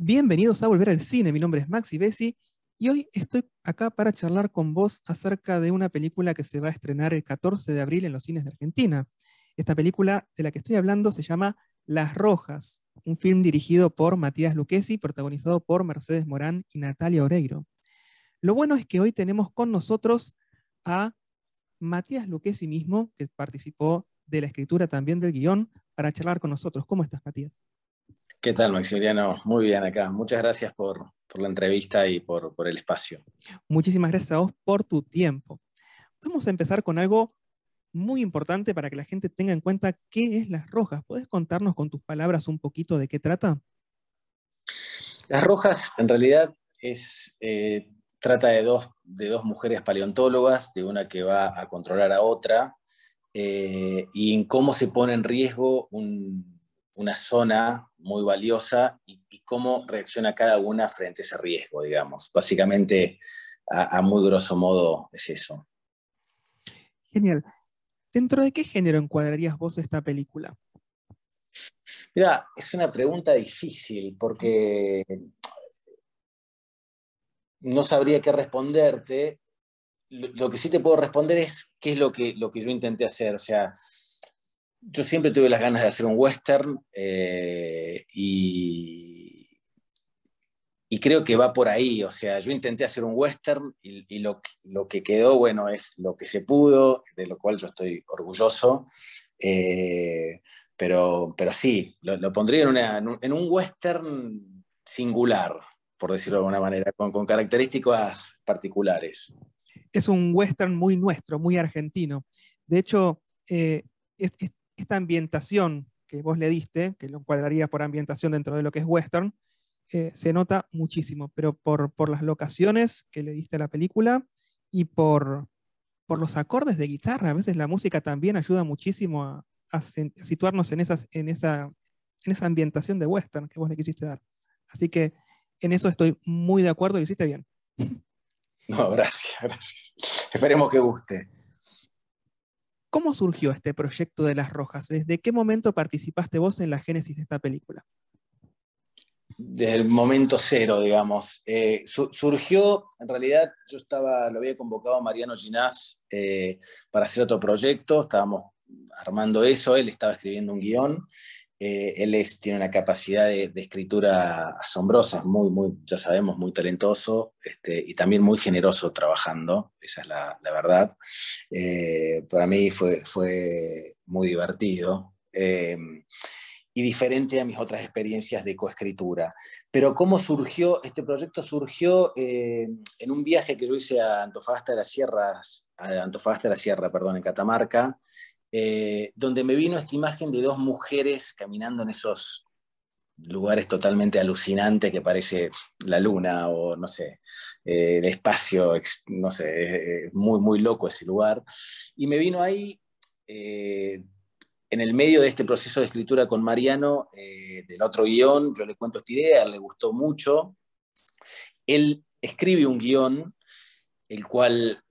Bienvenidos a Volver al Cine, mi nombre es Maxi Bessi y hoy estoy acá para charlar con vos acerca de una película que se va a estrenar el 14 de abril en los cines de Argentina. Esta película de la que estoy hablando se llama Las Rojas, un film dirigido por Matías Luquesi, protagonizado por Mercedes Morán y Natalia Oreiro. Lo bueno es que hoy tenemos con nosotros a Matías Luquesi mismo, que participó de la escritura también del guion, para charlar con nosotros. ¿Cómo estás, Matías? ¿Qué tal, Maximiliano? Muy bien acá. Muchas gracias por, la entrevista y por, el espacio. Muchísimas gracias a vos por tu tiempo. Vamos a empezar con algo muy importante para que la gente tenga en cuenta qué es Las Rojas. ¿Puedes contarnos con tus palabras un poquito de qué trata? Las Rojas en realidad es, eh, trata de dos, de dos mujeres paleontólogas, de una que va a controlar a otra, eh, y en cómo se pone en riesgo un, una zona muy valiosa y, cómo reacciona cada una frente a ese riesgo, digamos. Básicamente, a, muy grosso modo, es eso. Genial. ¿Dentro de qué género encuadrarías vos esta película? Mira, es una pregunta difícil porque no sabría qué responderte. Lo, que sí te puedo responder es qué es lo que, lo que yo intenté hacer. O sea, yo siempre tuve las ganas de hacer un western eh, y, creo que va por ahí. O sea, yo intenté hacer un western y, lo, que quedó, bueno, es lo que se pudo, de lo cual yo estoy orgulloso. Eh, pero, pero sí, lo, pondría en, en, un western singular, por decirlo de alguna manera, con, con características particulares. Es un western muy nuestro, muy argentino. De hecho, eh, esta ambientación que vos le diste, que lo encuadraría por ambientación dentro de lo que es western, eh, se nota muchísimo, pero por, por, las locaciones que le diste a la película y por, por los acordes de guitarra. A veces la música también ayuda muchísimo a, situarnos en, esas, en, esa, en esa ambientación de western que vos le quisiste dar. Así que en eso estoy muy de acuerdo y hiciste bien. No, gracias, gracias. Esperemos que guste. ¿Cómo surgió este proyecto de Las Rojas? ¿Desde qué momento participaste vos en la génesis de esta película? Desde el momento cero, digamos. Eh, surgió, en realidad, yo estaba, lo había convocado a Mariano Ginás eh, para hacer otro proyecto, estábamos armando eso, él estaba escribiendo un guion eh, él tiene una capacidad de, escritura asombrosa, muy, muy, ya sabemos, muy talentoso este, y también muy generoso trabajando, esa es la, verdad. Eh, para mí fue, fue muy divertido em, y diferente a mis otras experiencias de coescritura. Pero ¿cómo surgió? Este proyecto surgió em, en un viaje que yo hice a Antofagasta de las Sierras, a Antofagasta de la Sierra, perdón, en Catamarca, eh, donde me vino esta imagen de dos mujeres caminando en esos lugares totalmente alucinantes que parece la luna o no sé, eh, el espacio, no sé, muy, muy loco ese lugar. Y me vino ahí, eh, en el medio de este proceso de escritura con Mariano, del otro guion, yo le cuento esta idea, le gustó mucho. Él escribe un guion, el cual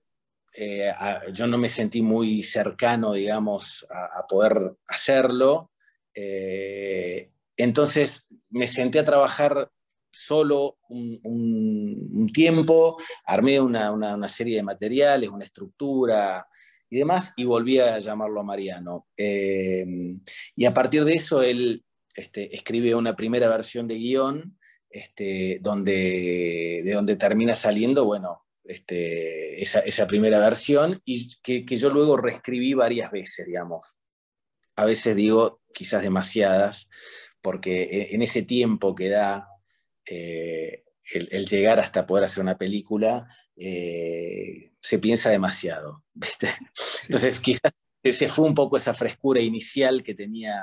eh, yo no me sentí muy cercano, digamos, a, poder hacerlo. Eh, entonces me senté a trabajar solo un, tiempo, armé una, serie de materiales, una estructura y demás, y volví a llamarlo a Mariano. Eh, y a partir de eso él este, escribe una primera versión de guion, este, donde, de donde termina saliendo, bueno, este, esa, primera versión y que, yo luego reescribí varias veces, digamos. A veces digo quizás demasiadas, porque e, en ese tiempo que da eh, el, llegar hasta poder hacer una película, eh, se piensa demasiado. Entonces quizás se fue un poco esa frescura inicial que tenía,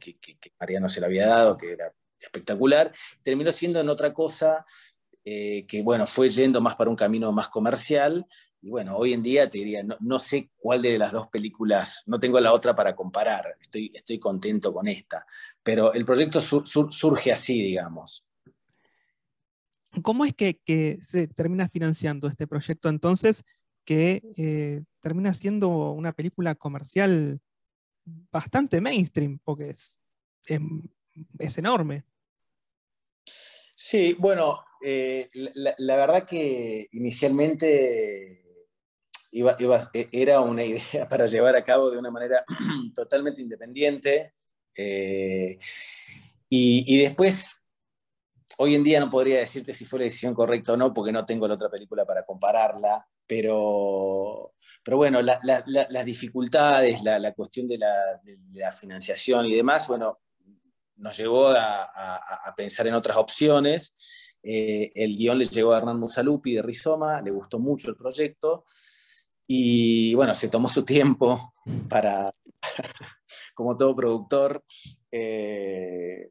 que, que, que Mariano se le había dado, que era espectacular, terminó siendo en otra cosa eh, que bueno, fue yendo más para un camino más comercial. Y bueno, hoy en día te diría, no, sé cuál de las dos películas, no tengo la otra para comparar, estoy, estoy contento con esta, pero el proyecto surge así, digamos. ¿Cómo es que, se termina financiando este proyecto entonces, que eh, termina siendo una película comercial bastante mainstream, porque es, es enorme? Sí, bueno, eh, la, verdad que inicialmente e, era una idea para llevar a cabo de una manera totalmente independiente. Eh, y, después, hoy en día no podría decirte si fue la decisión correcta o no, porque no tengo la otra película para compararla, pero, pero bueno, las dificultades, la, cuestión de la, financiación y demás, bueno, nos llevó a, pensar en otras opciones. Eh, el guion le llegó a Hernán Musalupi de Rizoma, le gustó mucho el proyecto y bueno, se tomó su tiempo para, como todo productor, eh,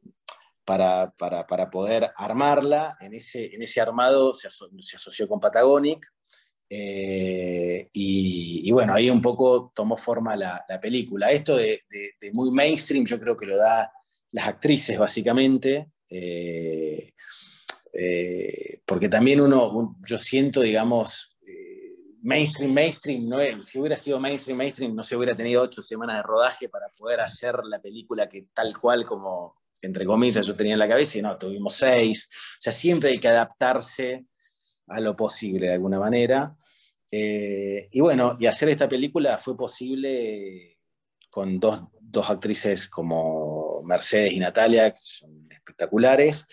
para, poder armarla. En ese, en ese armado se, asoció con Patagonic. Eh, y, bueno, ahí un poco tomó forma la, película. Esto de, muy mainstream yo creo que lo da las actrices básicamente. Eh, porque también uno, yo siento, digamos, mainstream, mainstream, no si hubiera sido mainstream, mainstream, no se hubiera tenido ocho semanas de rodaje para poder hacer la película que tal cual como, entre comillas, yo tenía en la cabeza, y no, tuvimos seis. O sea, siempre hay que adaptarse a lo posible de alguna manera. Eh, y bueno, y hacer esta película fue posible con dos, dos actrices como Mercedes y Natalia, que son espectaculares,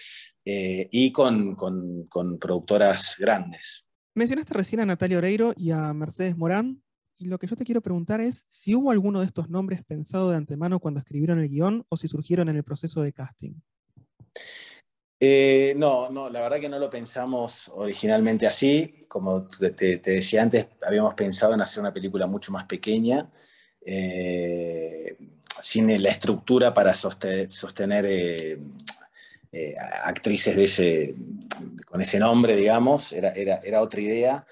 eh, y con, con, con productoras grandes. Mencionaste recién a Natalia Oreiro y a Mercedes Morán, y lo que yo te quiero preguntar es si hubo alguno de estos nombres pensado de antemano cuando escribieron el guion o si surgieron en el proceso de casting. Eh, no, no, la verdad que no lo pensamos originalmente así. Como te, decía antes, habíamos pensado en hacer una película mucho más pequeña, eh, sin la estructura para sostener, eh, actrices de ese, con ese nombre, digamos, era, era, otra idea.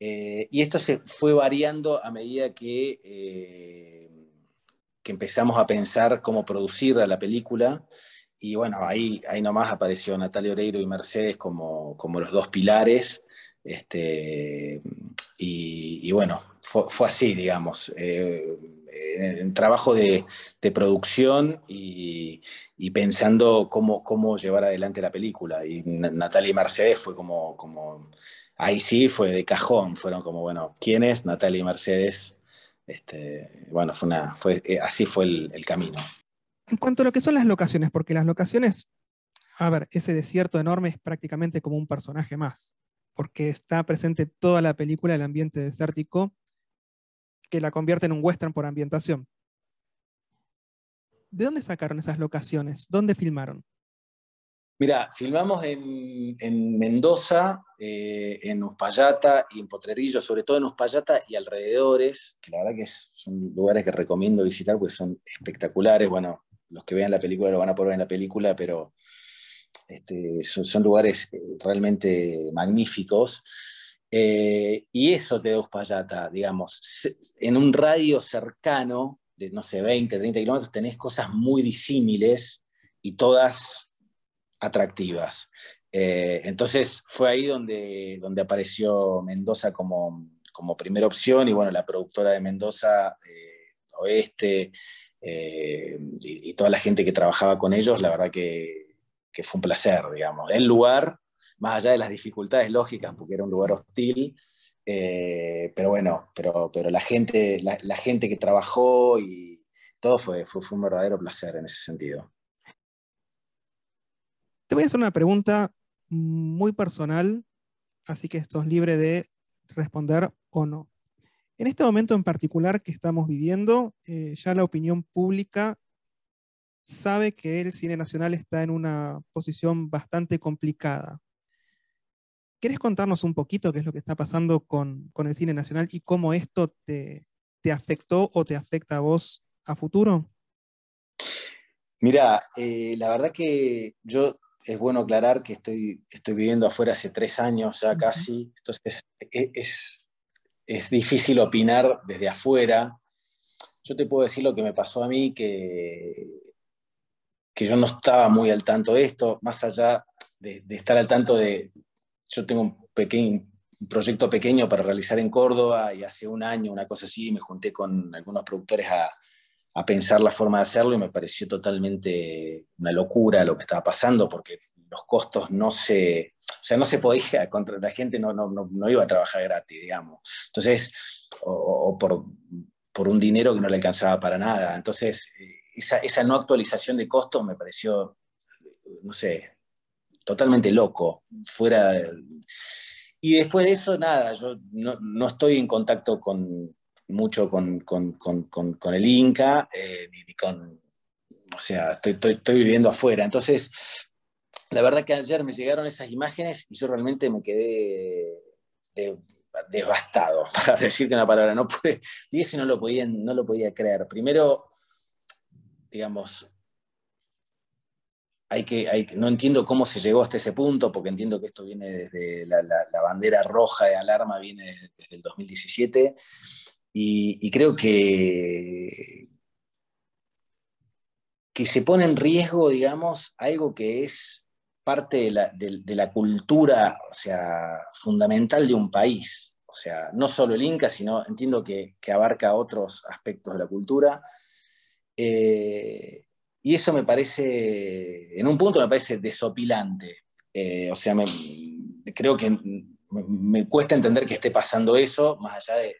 Eh, y esto se fue variando a medida que, eh, que empezamos a pensar cómo producir la película. Y bueno, ahí, ahí nomás apareció Natalia Oreiro y Mercedes como, como los dos pilares. Este, y, bueno, fue, así, digamos. Eh, en, trabajo de, producción y, pensando cómo, cómo, llevar adelante la película. Y Natalia y Mercedes fue como, como, ahí sí fue de cajón, fueron como, bueno, ¿quiénes? Natalia y Mercedes. Este, bueno, fue una, fue, eh, así fue el, el camino. En cuanto a lo que son las locaciones, porque las locaciones, a ver, ese desierto enorme es prácticamente como un personaje más, porque está presente toda la película, el ambiente desértico, que la convierte en un western por ambientación. ¿De dónde sacaron esas locaciones? ¿Dónde filmaron? Mira, filmamos en, Mendoza, eh, en Uspallata y en Potrerillo, sobre todo en Uspallata y alrededores, que la verdad que son lugares que recomiendo visitar porque son espectaculares. Bueno, los que vean la película lo van a poder ver en la película, pero este, son, lugares eh, realmente magníficos. Eh, y eso te da Uspallata, digamos, en un radio cercano, de no sé, 20, 30 kilómetros, tenés cosas muy disímiles y todas atractivas. Eh, entonces fue ahí donde, donde apareció Mendoza como, como primera opción y bueno, la productora de Mendoza, eh, Oeste, y, toda la gente que trabajaba con ellos, la verdad que, que fue un placer, digamos. El lugar más allá de las dificultades lógicas, porque era un lugar hostil, eh, pero bueno, pero, pero la, gente, la, gente que trabajó y todo fue, fue, un verdadero placer en ese sentido. Te voy a hacer una pregunta muy personal, así que estás libre de responder o no. En este momento en particular que estamos viviendo, eh, ya la opinión pública sabe que el cine nacional está en una posición bastante complicada. ¿Quieres contarnos un poquito qué es lo que está pasando con, el cine nacional y cómo esto te, afectó o te afecta a vos a futuro? Mira, eh, la verdad que yo es bueno aclarar que estoy, estoy viviendo afuera hace tres años ya casi, entonces e, es, es, difícil opinar desde afuera. Yo te puedo decir lo que me pasó a mí, que, que yo no estaba muy al tanto de esto, más allá de estar al tanto de, yo tengo un, pequeño, proyecto pequeño para realizar en Córdoba y hace un año, una cosa así, me junté con algunos productores a, pensar la forma de hacerlo y me pareció totalmente una locura lo que estaba pasando, porque los costos no se, o sea, no se podía, contra la gente no, no, no, iba a trabajar gratis, digamos. Entonces, o, por, por, un dinero que no le alcanzaba para nada. Entonces, esa, esa no actualización de costos me pareció, no sé, totalmente loco, fuera... Y después de eso, nada, yo no, no estoy en contacto con, mucho con, con, con, el Inca, eh, ni, con, o sea, estoy, estoy, estoy, viviendo afuera. Entonces, la verdad que ayer me llegaron esas imágenes y yo realmente me quedé devastado, para decirte una palabra. No pude, y eso no lo, podía, no lo podía creer. Primero, digamos, hay que, no entiendo cómo se llegó hasta ese punto, porque entiendo que esto viene desde la, bandera roja de alarma, viene desde el 2017, y, y creo que, que se pone en riesgo, digamos, algo que es parte de la, cultura, o sea, fundamental de un país. O sea, no solo el Inca, sino entiendo que, que abarca otros aspectos de la cultura. Eh, y eso me parece, en un punto me parece desopilante. Eh, o sea, creo que me, cuesta entender que esté pasando eso, más allá de,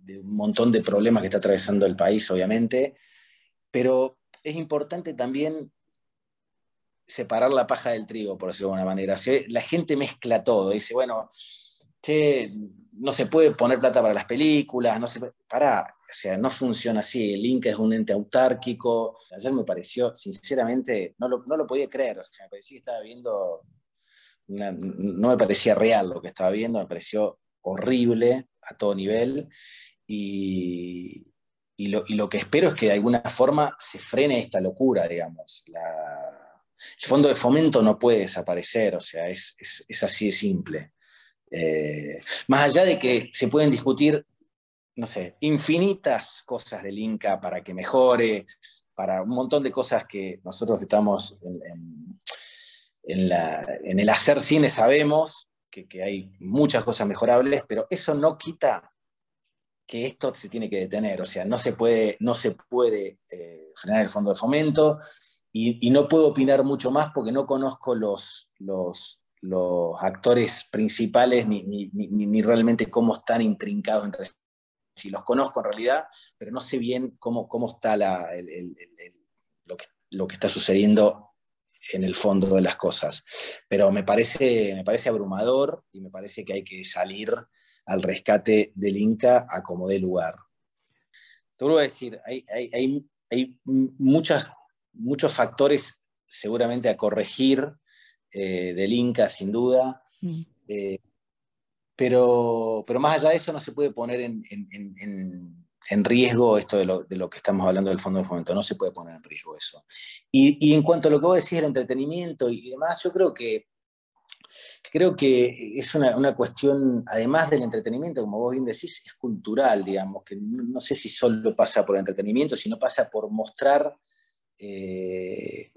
de, un montón de problemas que está atravesando el país, obviamente. Pero es importante también separar la paja del trigo, por decirlo de alguna manera. La gente mezcla todo, dice, bueno, che, no se puede poner plata para las películas, no se para, o sea, no funciona así, el Inca es un ente autárquico. Ayer me pareció, sinceramente, no lo, no lo podía creer, o sea, me parecía que estaba viendo, no me parecía real lo que estaba viendo, me pareció horrible a todo nivel y, y, lo, y lo, que espero es que de alguna forma se frene esta locura, digamos. El fondo de fomento no puede desaparecer, o sea, es, es, es así de simple. Eh, más allá de que se pueden discutir, no sé, infinitas cosas del Inca para que mejore, para un montón de cosas que nosotros que estamos en, en, el hacer cine sabemos que, que, hay muchas cosas mejorables, pero eso no quita que esto se tiene que detener, o sea, no se puede, no se puede eh, frenar el fondo de fomento y, y, no puedo opinar mucho más porque no conozco los, los, los actores principales ni, ni, ni, realmente cómo están intrincados entre sí. Los conozco en realidad, pero no sé bien cómo, cómo está la, el, lo, que, está sucediendo en el fondo de las cosas. Pero me parece, me parece abrumador y me parece que hay que salir al rescate del Inca a como dé lugar. Te vuelvo decir, hay, hay, hay, muchos factores seguramente a corregir eh, del Inca, sin duda. Mm. Eh, pero, pero más allá de eso no se puede poner en, en, en, riesgo esto de lo, de lo, que estamos hablando del fondo de fomento, no se puede poner en riesgo eso. Y, y en cuanto a lo que vos decís, el entretenimiento y demás, yo creo que, creo que es una, una, cuestión, además del entretenimiento, como vos bien decís, es cultural, digamos, que no, no sé si solo pasa por el entretenimiento, sino pasa por mostrar eh,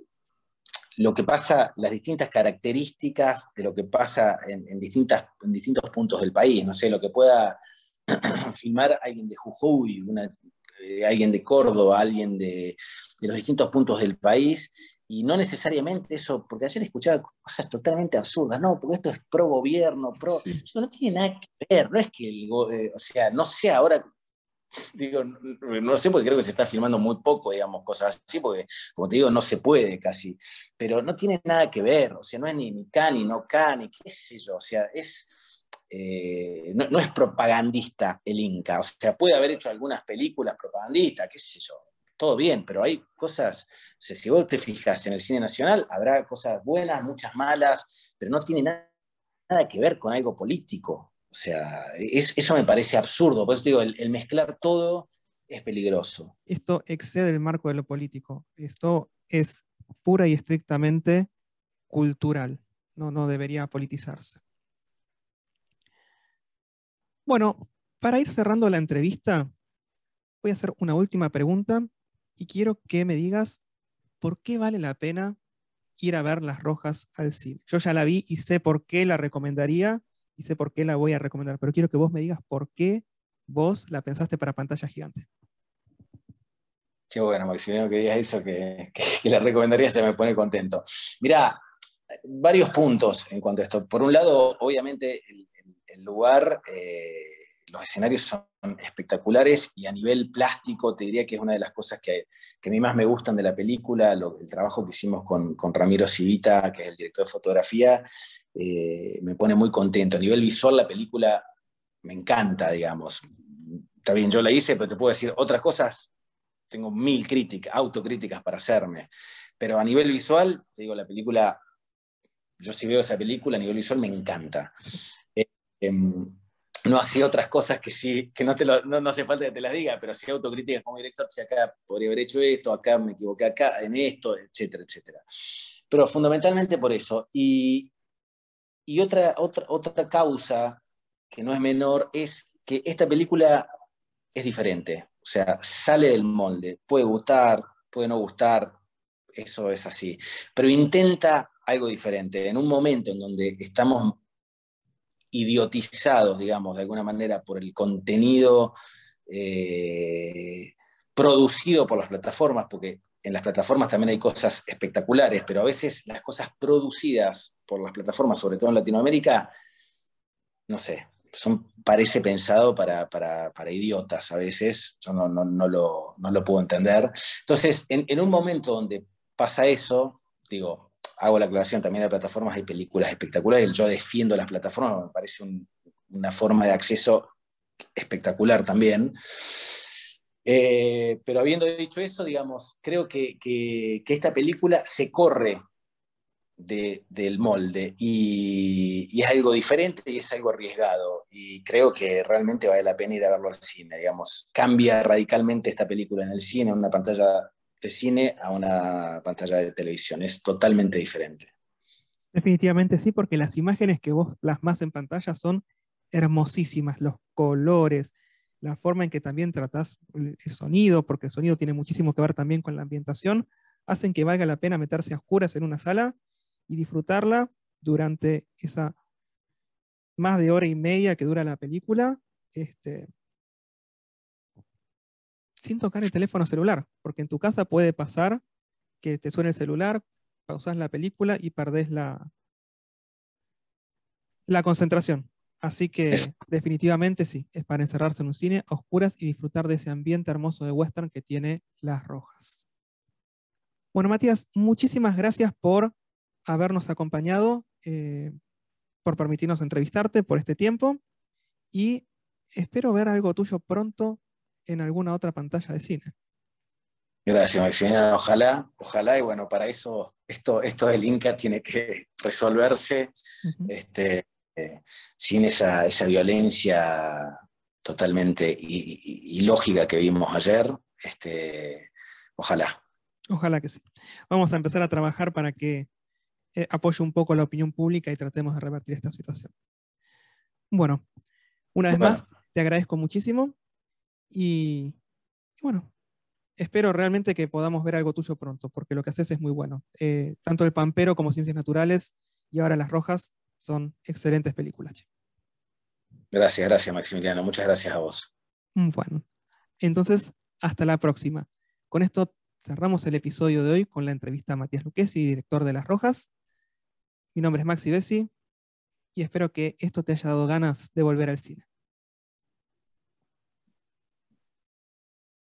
lo que pasa, las distintas características de lo que pasa en, distintas, en distintos puntos del país. No sé, lo que pueda filmar alguien de Jujuy, eh, alguien de Córdoba, alguien de, los distintos puntos del país, y no necesariamente eso, porque ayer escuchaba cosas totalmente absurdas, no, porque esto es pro gobierno, pro. no tiene nada que ver, no es que el, eh, o sea, no sé ahora digo, no sé porque creo que se está filmando muy poco, digamos, cosas así, porque como te digo, no se puede casi, pero no tiene nada que ver, o sea, no es ni, ni ni no can, ni qué sé yo, o sea, es, eh, no, es propagandista el Inca, o sea, puede haber hecho algunas películas propagandistas, qué sé yo, todo bien, pero hay cosas, si vos te fijas en el cine nacional, habrá cosas buenas, muchas malas, pero no tiene nada, nada que ver con algo político, o sea, eso me parece absurdo. Por eso digo, el, mezclar todo es peligroso. Esto excede el marco de lo político. Esto es pura y estrictamente cultural. No, no debería politizarse. Bueno, para ir cerrando la entrevista, voy a hacer una última pregunta y quiero que me digas por qué vale la pena ir a ver Las Rojas al cine. Yo ya la vi y sé por qué la recomendaría, y sé por qué la voy a recomendar, pero quiero que vos me digas por qué vos la pensaste para pantalla gigante. Qué bueno, Maximiliano, que digas eso, que, la recomendaría, se me pone contento. Mirá, varios puntos en cuanto a esto. Por un lado, obviamente, el, lugar, eh, los escenarios son espectaculares y a nivel plástico te diría que es una de las cosas que, a mí más me gustan de la película, el trabajo que hicimos con, Ramiro Civita, que es el director de fotografía, eh, me pone muy contento. A nivel visual la película me encanta, digamos. Está bien, yo la hice, pero te puedo decir otras cosas. Tengo mil críticas, autocríticas para hacerme. Pero a nivel visual, te digo, la película, yo si veo esa película a nivel visual me encanta. Eh, em, no hacía otras cosas que sí, que no, te no, hace falta que te las diga, pero sí autocríticas como director, si acá podría haber hecho esto, acá me equivoqué acá, en esto, etcétera, etcétera. Pero fundamentalmente por eso. Y, y otra, otra, otra causa que no es menor es que esta película es diferente. O sea, sale del molde. Puede gustar, puede no gustar, eso es así. Pero intenta algo diferente. En un momento en donde estamos idiotizados, digamos, de alguna manera por el contenido eh, producido por las plataformas, porque en las plataformas también hay cosas espectaculares, pero a veces las cosas producidas por las plataformas, sobre todo en Latinoamérica, no sé, son, parece pensado para, idiotas a veces, yo no, lo, lo, puedo entender. Entonces, en, en un momento donde pasa eso, digo, hago la aclaración también de plataformas, hay películas espectaculares, yo defiendo las plataformas, me parece una forma de acceso espectacular también. Eh, pero habiendo dicho eso, digamos, creo que, esta película se corre del molde y, y, es algo diferente y es algo arriesgado y creo que realmente vale la pena ir a verlo al cine, digamos, cambia radicalmente esta película en el cine, en una pantalla de cine a una pantalla de televisión. Es totalmente diferente. Definitivamente sí, porque las imágenes que vos plasmas en pantalla son hermosísimas, los colores, la forma en que también tratás el sonido, porque el sonido tiene muchísimo que ver también con la ambientación, hacen que valga la pena meterse a oscuras en una sala y disfrutarla durante esa más de hora y media que dura la película, este, sin tocar el teléfono celular, porque en tu casa puede pasar que te suene el celular, pausas la película y perdés la, la concentración. Así que definitivamente sí, es para encerrarse en un cine a oscuras y disfrutar de ese ambiente hermoso de western que tiene Las Rojas. Bueno, Matías, muchísimas gracias por habernos acompañado, eh, por permitirnos entrevistarte por este tiempo y espero ver algo tuyo pronto en alguna otra pantalla de cine. Gracias, Maximiliano. Ojalá, ojalá, y bueno, para eso esto, esto del Inca tiene que resolverse este, eh, sin esa, violencia totalmente ilógica que vimos ayer. Este, ojalá. Ojalá que sí. Vamos a empezar a trabajar para que eh, apoye un poco la opinión pública y tratemos de revertir esta situación. Bueno, una vez más, te agradezco muchísimo y, bueno, espero realmente que podamos ver algo tuyo pronto, porque lo que haces es muy bueno. Eh, tanto El Pampero como Ciencias Naturales y ahora Las Rojas son excelentes películas. Gracias, gracias Maximiliano. Muchas gracias a vos. Mm, bueno, entonces, hasta la próxima. Con esto cerramos el episodio de hoy con la entrevista a Matías Luquesi, director de Las Rojas. Mi nombre es Maxi Bessi y espero que esto te haya dado ganas de volver al cine.